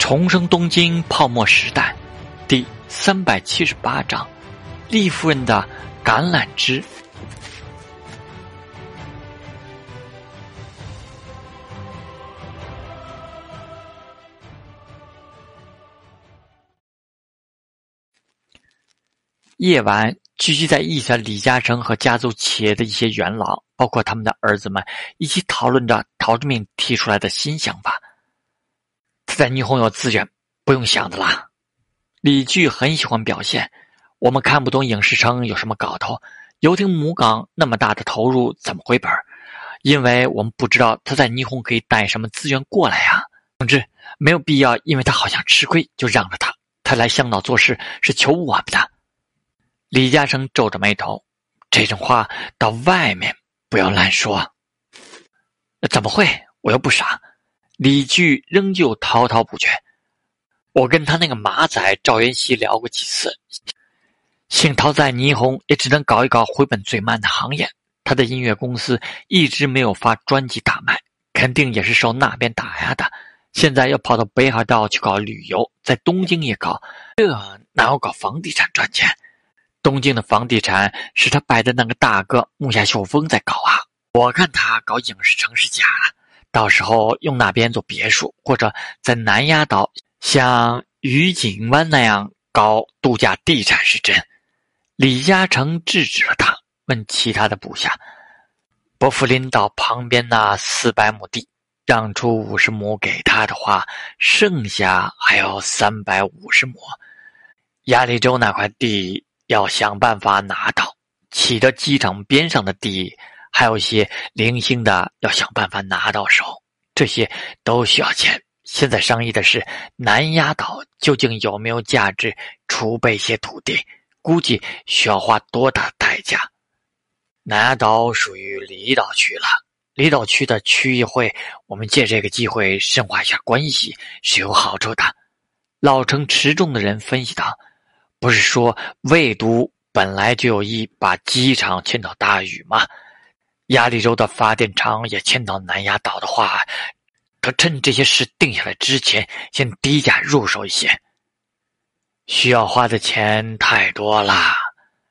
重生东京泡沫时代，第三百七十八章：利夫人的橄榄枝。夜晚，聚集在一下李嘉诚和家族企业的一些元老，包括他们的儿子们，一起讨论着陶志明提出来的新想法。在霓虹有资源，不用想的啦。李巨很喜欢表现，我们看不懂影视城有什么搞头，游艇母港那么大的投入怎么回本？因为我们不知道他在霓虹可以带什么资源过来呀。总之，没有必要因为他好像吃亏就让着他。他来香岛做事是求我们的。李嘉诚皱着眉头，这种话到外面不要乱说。怎么会？我又不傻。李巨仍旧滔滔不绝。我跟他那个马仔赵元熙聊过几次，幸陶在霓虹也只能搞一搞回本最慢的行业。他的音乐公司一直没有发专辑大卖，肯定也是受那边打压的。现在要跑到北海道去搞旅游，在东京也搞，这哪有搞房地产赚钱？东京的房地产是他摆的那个大哥木下秀峰在搞啊！我看他搞影视城是假，到时候用那边做别墅，或者在南丫岛像愉景湾那样搞度假地产是真。李嘉诚制止了他，问其他的部下：“伯福林岛旁边那四百亩地，让出五十亩给他的话，剩下还有三百五十亩。亚利州那块地。”要想办法拿到启德机场边上的地，还有一些零星的，要想办法拿到手，这些都需要钱。现在商议的是南丫岛究竟有没有价值，储备一些土地，估计需要花多大的代价。南丫岛属于离岛区了，离岛区的区议会，我们借这个机会深化一下关系是有好处的。老成持重的人分析道。不是说魏都本来就有意把机场迁到大屿吗？亚利州的发电厂也迁到南丫岛的话，可趁这些事定下来之前，先低价入手一些。需要花的钱太多了。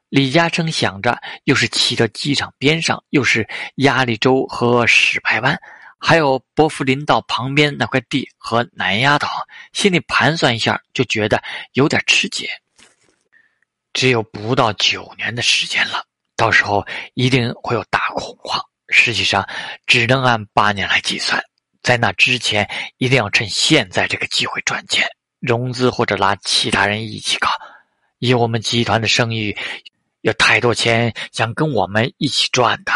李嘉诚想着，又是骑到机场边上，又是亚利州和史派湾，还有伯福林岛旁边那块地和南丫岛，心里盘算一下，就觉得有点吃紧。只有不到九年的时间了，到时候一定会有大恐慌。实际上，只能按八年来计算，在那之前，一定要趁现在这个机会赚钱，融资或者拉其他人一起搞。以我们集团的声誉，有太多钱想跟我们一起赚的。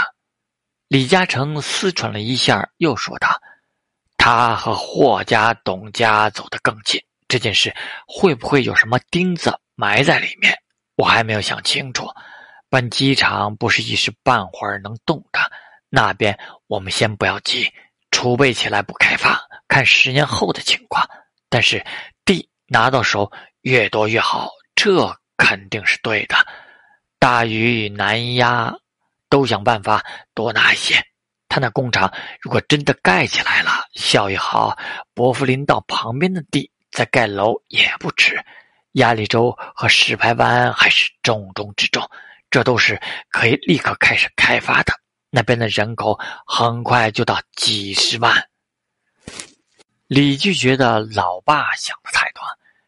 李嘉诚思忖了一下，又说道：“他和霍家、董家走得更近，这件事会不会有什么钉子埋在里面？”我还没有想清楚，办机场不是一时半会儿能动的。那边我们先不要急，储备起来不开发，看十年后的情况。但是地拿到手越多越好，这肯定是对的。大禹南压都想办法多拿一些。他那工厂如果真的盖起来了，效益好，伯福林道旁边的地再盖楼也不迟。亚利州和石牌湾还是重中之重，这都是可以立刻开始开发的。那边的人口很快就到几十万。李巨觉得老爸想的太多，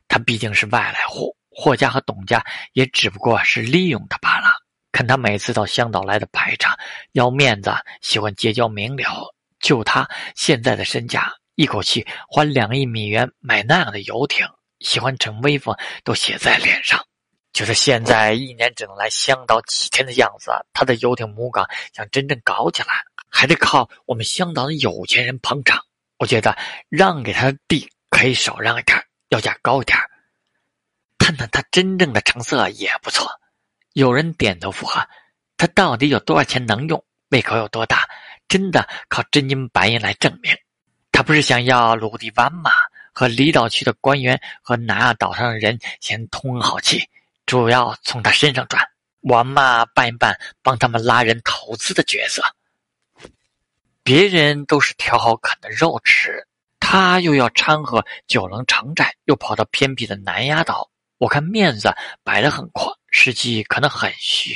他毕竟是外来户，霍家和董家也只不过是利用他罢了。看他每次到香岛来的排场，要面子，喜欢结交名流，就他现在的身价，一口气花两亿美元买那样的游艇。喜欢逞威风都写在脸上，就是现在一年只能来香岛几天的样子。他的游艇母港想真正搞起来，还得靠我们香岛的有钱人捧场。我觉得让给他的地可以少让一点，要价高一点。看看他真正的成色也不错。有人点头附和。他到底有多少钱能用？胃口有多大？真的靠真金白银来证明。他不是想要鲁地湾吗？和离岛区的官员和南亚岛上的人先通好气，主要从他身上赚。我嘛扮一扮帮他们拉人投资的角色。别人都是挑好啃的肉吃，他又要掺和九龙城寨，又跑到偏僻的南丫岛，我看面子摆得很阔，实际可能很虚。”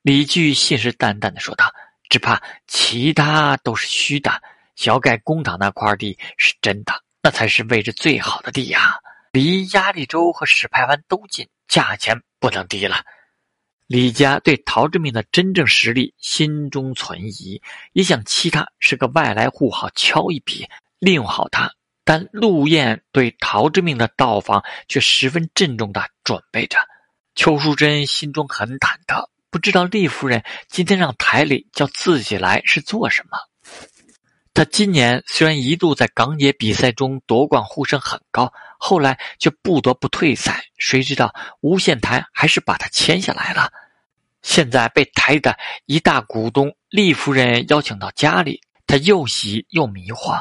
李巨信誓旦旦的说道：“只怕其他都是虚的，小盖工厂那块地是真的，那才是位置最好的地呀，离鸭绿洲和石排湾都近，价钱不能低了。”李家对陶志明的真正实力心中存疑，也想欺他是个外来户，好敲一笔，利用好他。但陆燕对陶志明的到访却十分郑重的准备着。邱淑贞心中很忐忑，不知道厉夫人今天让台里叫自己来是做什么。他今年虽然一度在港姐比赛中夺冠呼声很高，后来却不得不退赛。谁知道无线台还是把他签下来了。现在被台的一大股东厉夫人邀请到家里，他又喜又迷惑。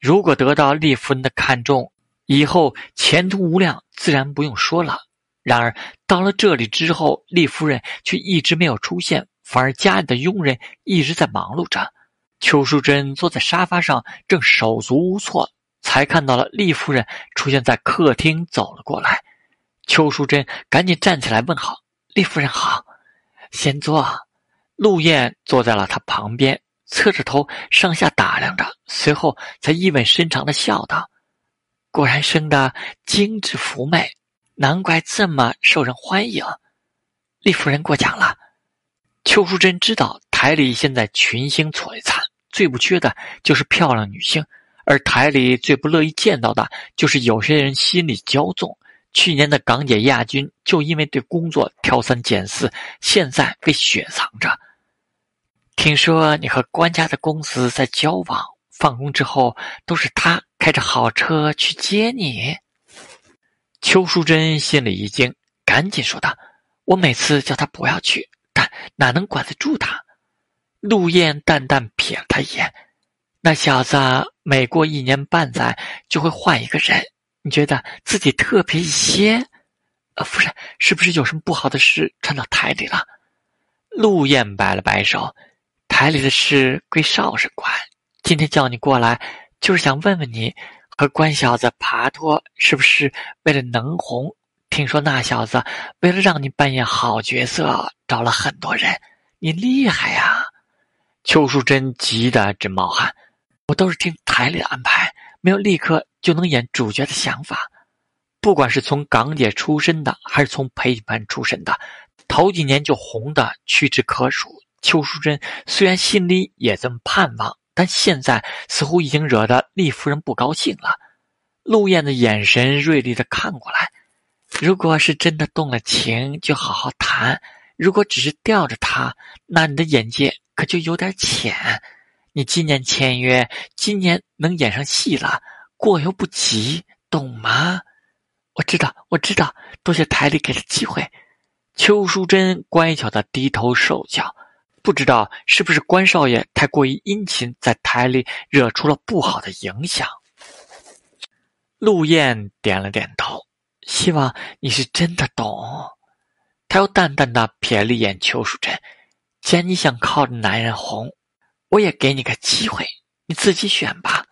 如果得到厉夫人的看重，以后前途无量，自然不用说了。然而到了这里之后，厉夫人却一直没有出现，反而家里的佣人一直在忙碌着。邱淑贞坐在沙发上，正手足无措，还看到了厉夫人出现在客厅，走了过来。邱淑贞赶紧站起来问好：“厉夫人好。”先坐。陆燕坐在了他旁边，侧着头上下打量着，随后才意味深长的笑道：“果然生的精致妩媚，难怪这么受人欢迎。”厉夫人过奖了。邱淑贞知道台里现在群星璀璨，最不缺的就是漂亮女性，而台里最不乐意见到的就是有些人心里骄纵。去年的港姐亚军，就因为对工作挑三拣四，现在被雪藏着。听说你和官家的公子在交往，放工之后都是他开着好车去接你。邱淑贞心里一惊，赶紧说道：“我每次叫他不要去，但哪能管得住他？”陆燕淡淡瞥了他一眼：“那小子每过一年半载就会换一个人。”你觉得自己特别一些，呃，夫人是不是有什么不好的事传到台里了？陆燕摆了摆手，台里的事归少婶管。今天叫你过来，就是想问问你，和关小子爬托是不是为了能红？听说那小子为了让你扮演好角色，找了很多人，你厉害呀！邱淑贞急得直冒汗，我都是听台里的安排。没有立刻就能演主角的想法，不管是从港姐出身的，还是从培训班出身的，头几年就红的屈指可数。邱淑贞虽然心里也这么盼望，但现在似乎已经惹得厉夫人不高兴了。陆燕的眼神锐利的看过来，如果是真的动了情，就好好谈；如果只是吊着他，那你的眼界可就有点浅。你今年签约，今年能演上戏了，过犹不及，懂吗？我知道，我知道，多谢台里给的机会。邱淑贞乖巧的低头受教，不知道是不是关少爷太过于殷勤，在台里惹出了不好的影响。陆燕点了点头，希望你是真的懂。他又淡淡的瞥了一眼邱淑贞，既然你想靠着男人红。我也给你个机会，你自己选吧。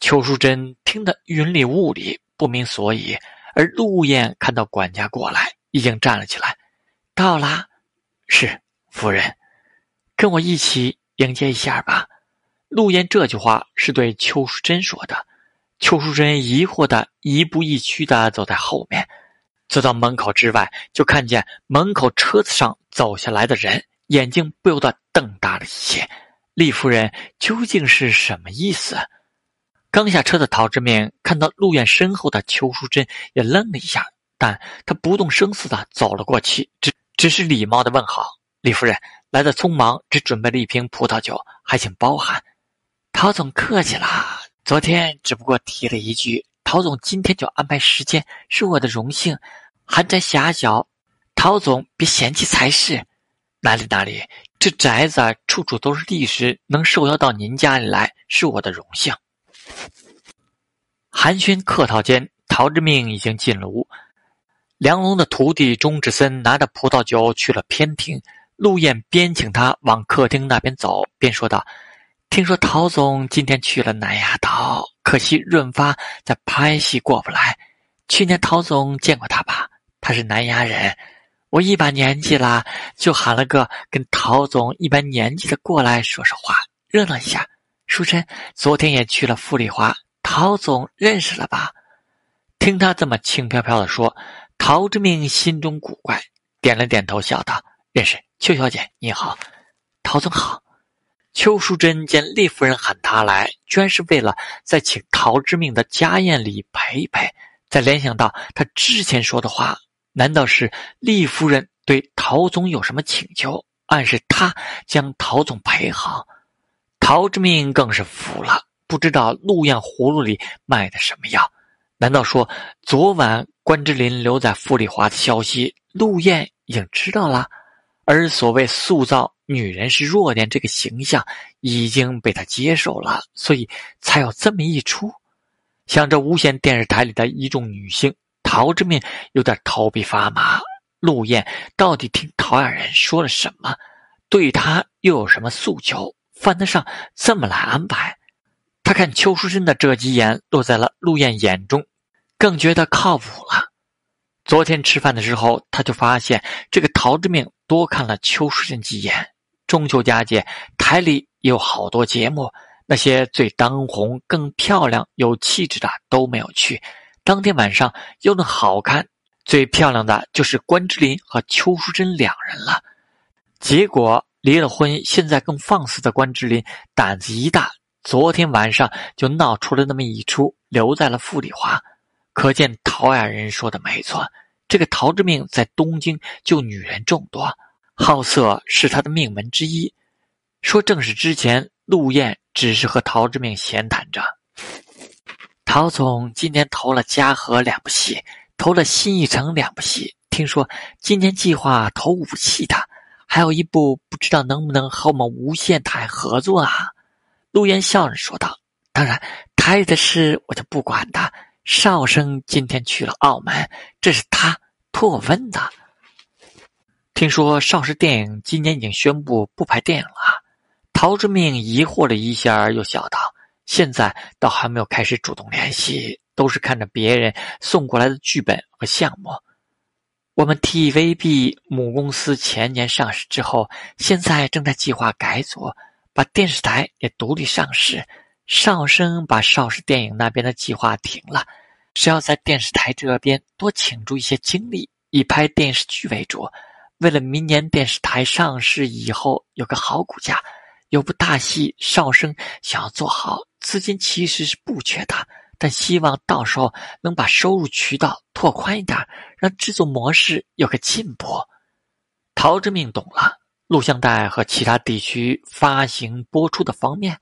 邱淑贞听得云里雾里，不明所以。而陆燕看到管家过来，已经站了起来。到啦，是夫人，跟我一起迎接一下吧。陆燕这句话是对邱淑贞说的。邱淑贞疑惑的一步一趋的走在后面，走到门口之外，就看见门口车子上走下来的人，眼睛不由得瞪大了一些。厉夫人究竟是什么意思？刚下车的陶志明看到陆远身后的邱淑贞，也愣了一下，但他不动声色的走了过去，只只是礼貌的问好：“李夫人来的匆忙，只准备了一瓶葡萄酒，还请包涵。”陶总客气了，昨天只不过提了一句，陶总今天就安排时间，是我的荣幸。寒宅狭小，陶总别嫌弃才是。哪里哪里。这宅子处处都是历史，能受邀到您家里来是我的荣幸。寒暄客套间，陶之命已经进了屋。梁龙的徒弟钟志森拿着葡萄酒去了偏厅。陆燕边请他往客厅那边走，边说道：“听说陶总今天去了南丫岛，可可惜润发在拍戏过不来。去年陶总见过他吧？他是南丫人。我一把年纪了，就喊了个跟陶总一般年纪的过来说说话，热闹一下。淑珍昨天也去了富丽华，陶总认识了吧？听他这么轻飘飘的说，陶之命心中古怪，点了点头，笑道：“认识，邱小姐你好，陶总好。”邱淑贞见厉夫人喊他来，居然是为了在请陶之命的家宴里陪一陪。再联想到他之前说的话，难道是厉夫人对陶总有什么请求，暗示他将陶总陪好？陶之命更是服了，不知道陆燕葫芦里卖的什么药？难道说昨晚关之琳留在富丽华的消息，陆燕已经知道了？而所谓塑造女人是弱点这个形象已经被他接受了，所以才有这么一出。想着无线电视台里的一众女性，陶之命有点头皮发麻。陆燕到底听陶雅人说了什么？对他又有什么诉求？犯得上这么来安排？他看邱淑贞的这几眼落在了陆燕眼中，更觉得靠谱了。昨天吃饭的时候，他就发现这个陶之命多看了邱淑贞几眼。中秋佳节，台里有好多节目，那些最当红、更漂亮、有气质的都没有去。当天晚上又能好看、最漂亮的就是关之琳和邱淑贞两人了。结果。离了婚，现在更放肆的关之琳胆子一大，昨天晚上就闹出了那么一出，留在了富丽华。可见陶雅人说的没错，这个陶之命在东京就女人众多，好色是他的命门之一。说正事之前，陆燕只是和陶之命闲谈着。陶总今年投了嘉禾两部戏，投了新艺城两部戏，听说今年计划投五戏的。还有一部不知道能不能和我们无线台合作啊？陆岩笑着说道：“当然，台里的事我就不管的。邵生今天去了澳门，这是他托我问的。听说邵氏电影今年已经宣布不拍电影了。”陶之命疑惑了一下，又笑道：“现在倒还没有开始主动联系，都是看着别人送过来的剧本和项目。”我们 TVB 母公司前年上市之后，现在正在计划改组，把电视台也独立上市。邵生把邵氏电影那边的计划停了，是要在电视台这边多倾注一些精力，以拍电视剧为主。为了明年电视台上市以后有个好股价，有部大戏，邵生想要做好，资金其实是不缺的。但希望到时候能把收入渠道拓宽一点，让制作模式有个进步。陶之命懂了，录像带和其他地区发行播出的方面。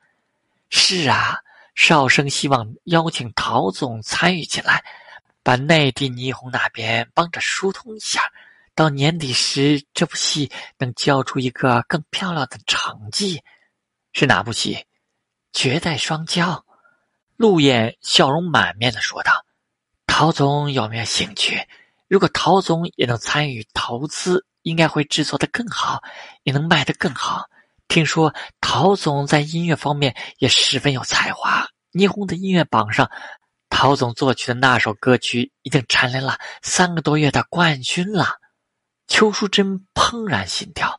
是啊，邵生希望邀请陶总参与进来，把内地霓虹那边帮着疏通一下。到年底时，这部戏能交出一个更漂亮的成绩。是哪部戏？绝代双骄。陆燕笑容满面的说道：“陶总有没有兴趣？如果陶总也能参与投资，应该会制作的更好，也能卖得更好。听说陶总在音乐方面也十分有才华，霓虹的音乐榜上，陶总作曲的那首歌曲已经蝉联了三个多月的冠军了。”邱淑贞怦然心跳，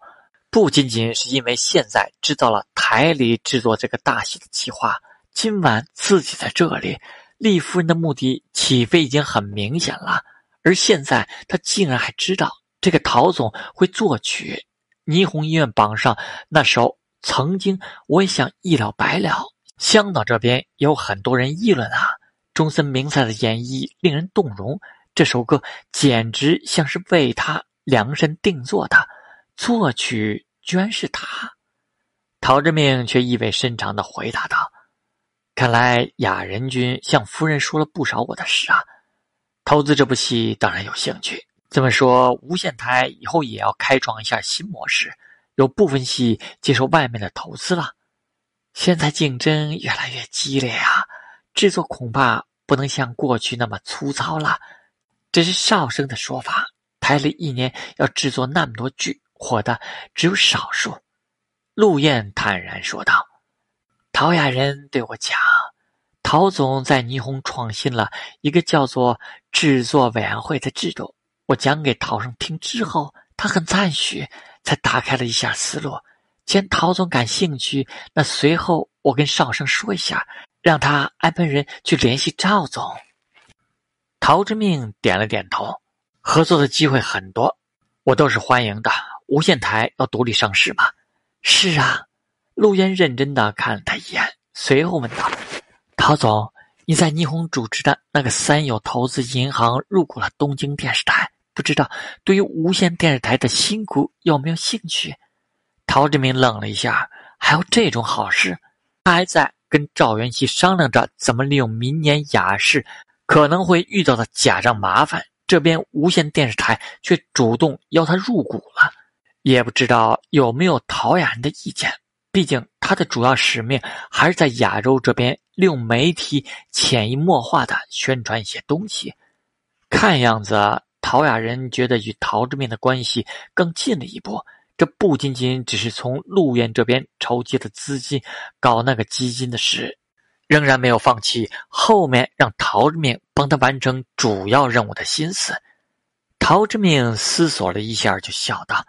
不仅仅是因为现在知道了台里制作这个大戏的计划。今晚自己在这里，厉夫人的目的起飞已经很明显了。而现在他竟然还知道这个陶总会作曲《霓虹音乐榜》上那首《曾经我也想一了百了》。香港这边也有很多人议论啊。中森明赛的演绎令人动容，这首歌简直像是为他量身定做的，作曲居然是他。陶之命却意味深长的回答道。看来雅人君向夫人说了不少我的事啊！投资这部戏当然有兴趣。这么说，无线台以后也要开创一下新模式，有部分戏接受外面的投资了。现在竞争越来越激烈啊，制作恐怕不能像过去那么粗糙了。这是邵生的说法。台里一年要制作那么多剧，火的只有少数。陆燕坦然说道。陶雅人对我讲：“陶总在霓虹创新了一个叫做制作委员会的制度。我讲给陶生听之后，他很赞许，才打开了一下思路。既然陶总感兴趣，那随后我跟邵生说一下，让他安排人去联系赵总。陶之命点了点头，合作的机会很多，我都是欢迎的。无线台要独立上市吗？是啊。陆岩认真的看了他一眼，随后问道：“陶总，你在霓虹主持的那个三友投资银行入股了东京电视台，不知道对于无线电视台的新股有没有兴趣？”陶志明愣了一下，还有这种好事？他还在跟赵元熙商量着怎么利用明年雅士可能会遇到的假账麻烦，这边无线电视台却主动邀他入股了，也不知道有没有陶雅人的意见。毕竟，他的主要使命还是在亚洲这边利用媒体潜移默化的宣传一些东西。看样子，陶雅人觉得与陶之命的关系更近了一步。这不仅仅只是从陆远这边筹集的资金搞那个基金的事，仍然没有放弃后面让陶之命帮他完成主要任务的心思。陶之命思索了一下，就笑道：“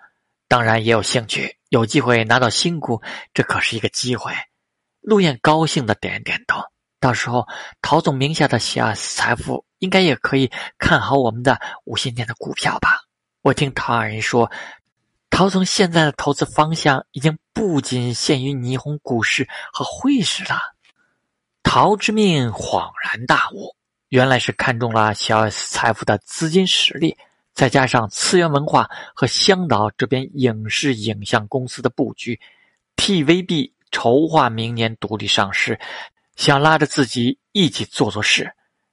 当然也有兴趣。”有机会拿到新股，这可是一个机会。陆燕高兴的点点头。到时候，陶总名下的西亚斯财富应该也可以看好我们的无线电的股票吧？我听陶二人说，陶总现在的投资方向已经不仅限于霓虹股市和汇市了。陶之命恍然大悟，原来是看中了小 S 财富的资金实力。再加上次元文化和香岛这边影视影像公司的布局，TVB 筹划明年独立上市，想拉着自己一起做做事。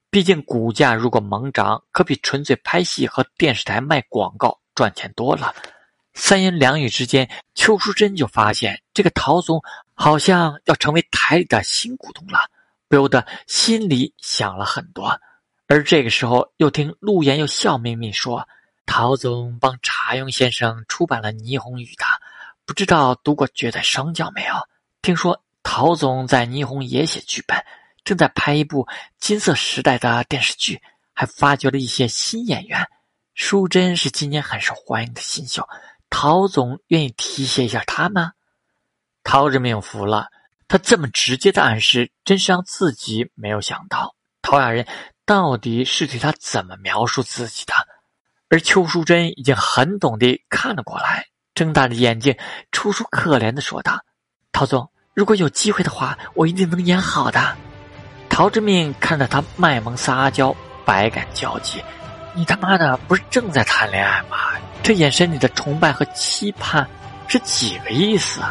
毕竟股价如果猛涨，可比纯粹拍戏和电视台卖广告赚钱多了。三言两语之间，邱淑贞就发现这个陶总好像要成为台里的新股东了，不由得心里想了很多。而这个时候，又听陆岩又笑眯眯说：“陶总帮茶庸先生出版了《霓虹雨》的，不知道读过《绝代双骄》没有？听说陶总在霓虹也写剧本，正在拍一部金色时代的电视剧，还发掘了一些新演员。淑珍是今年很受欢迎的新秀，陶总愿意提携一下他吗？”陶志明服了，他这么直接的暗示，真是让自己没有想到。陶雅人。到底是对他怎么描述自己的？而邱淑贞已经很懂地看了过来，睁大着眼睛，楚楚可怜地说道：“陶总，如果有机会的话，我一定能演好的。”陶之命看着他卖萌撒娇，百感交集：“你他妈的不是正在谈恋爱吗？这眼神里的崇拜和期盼是几个意思？”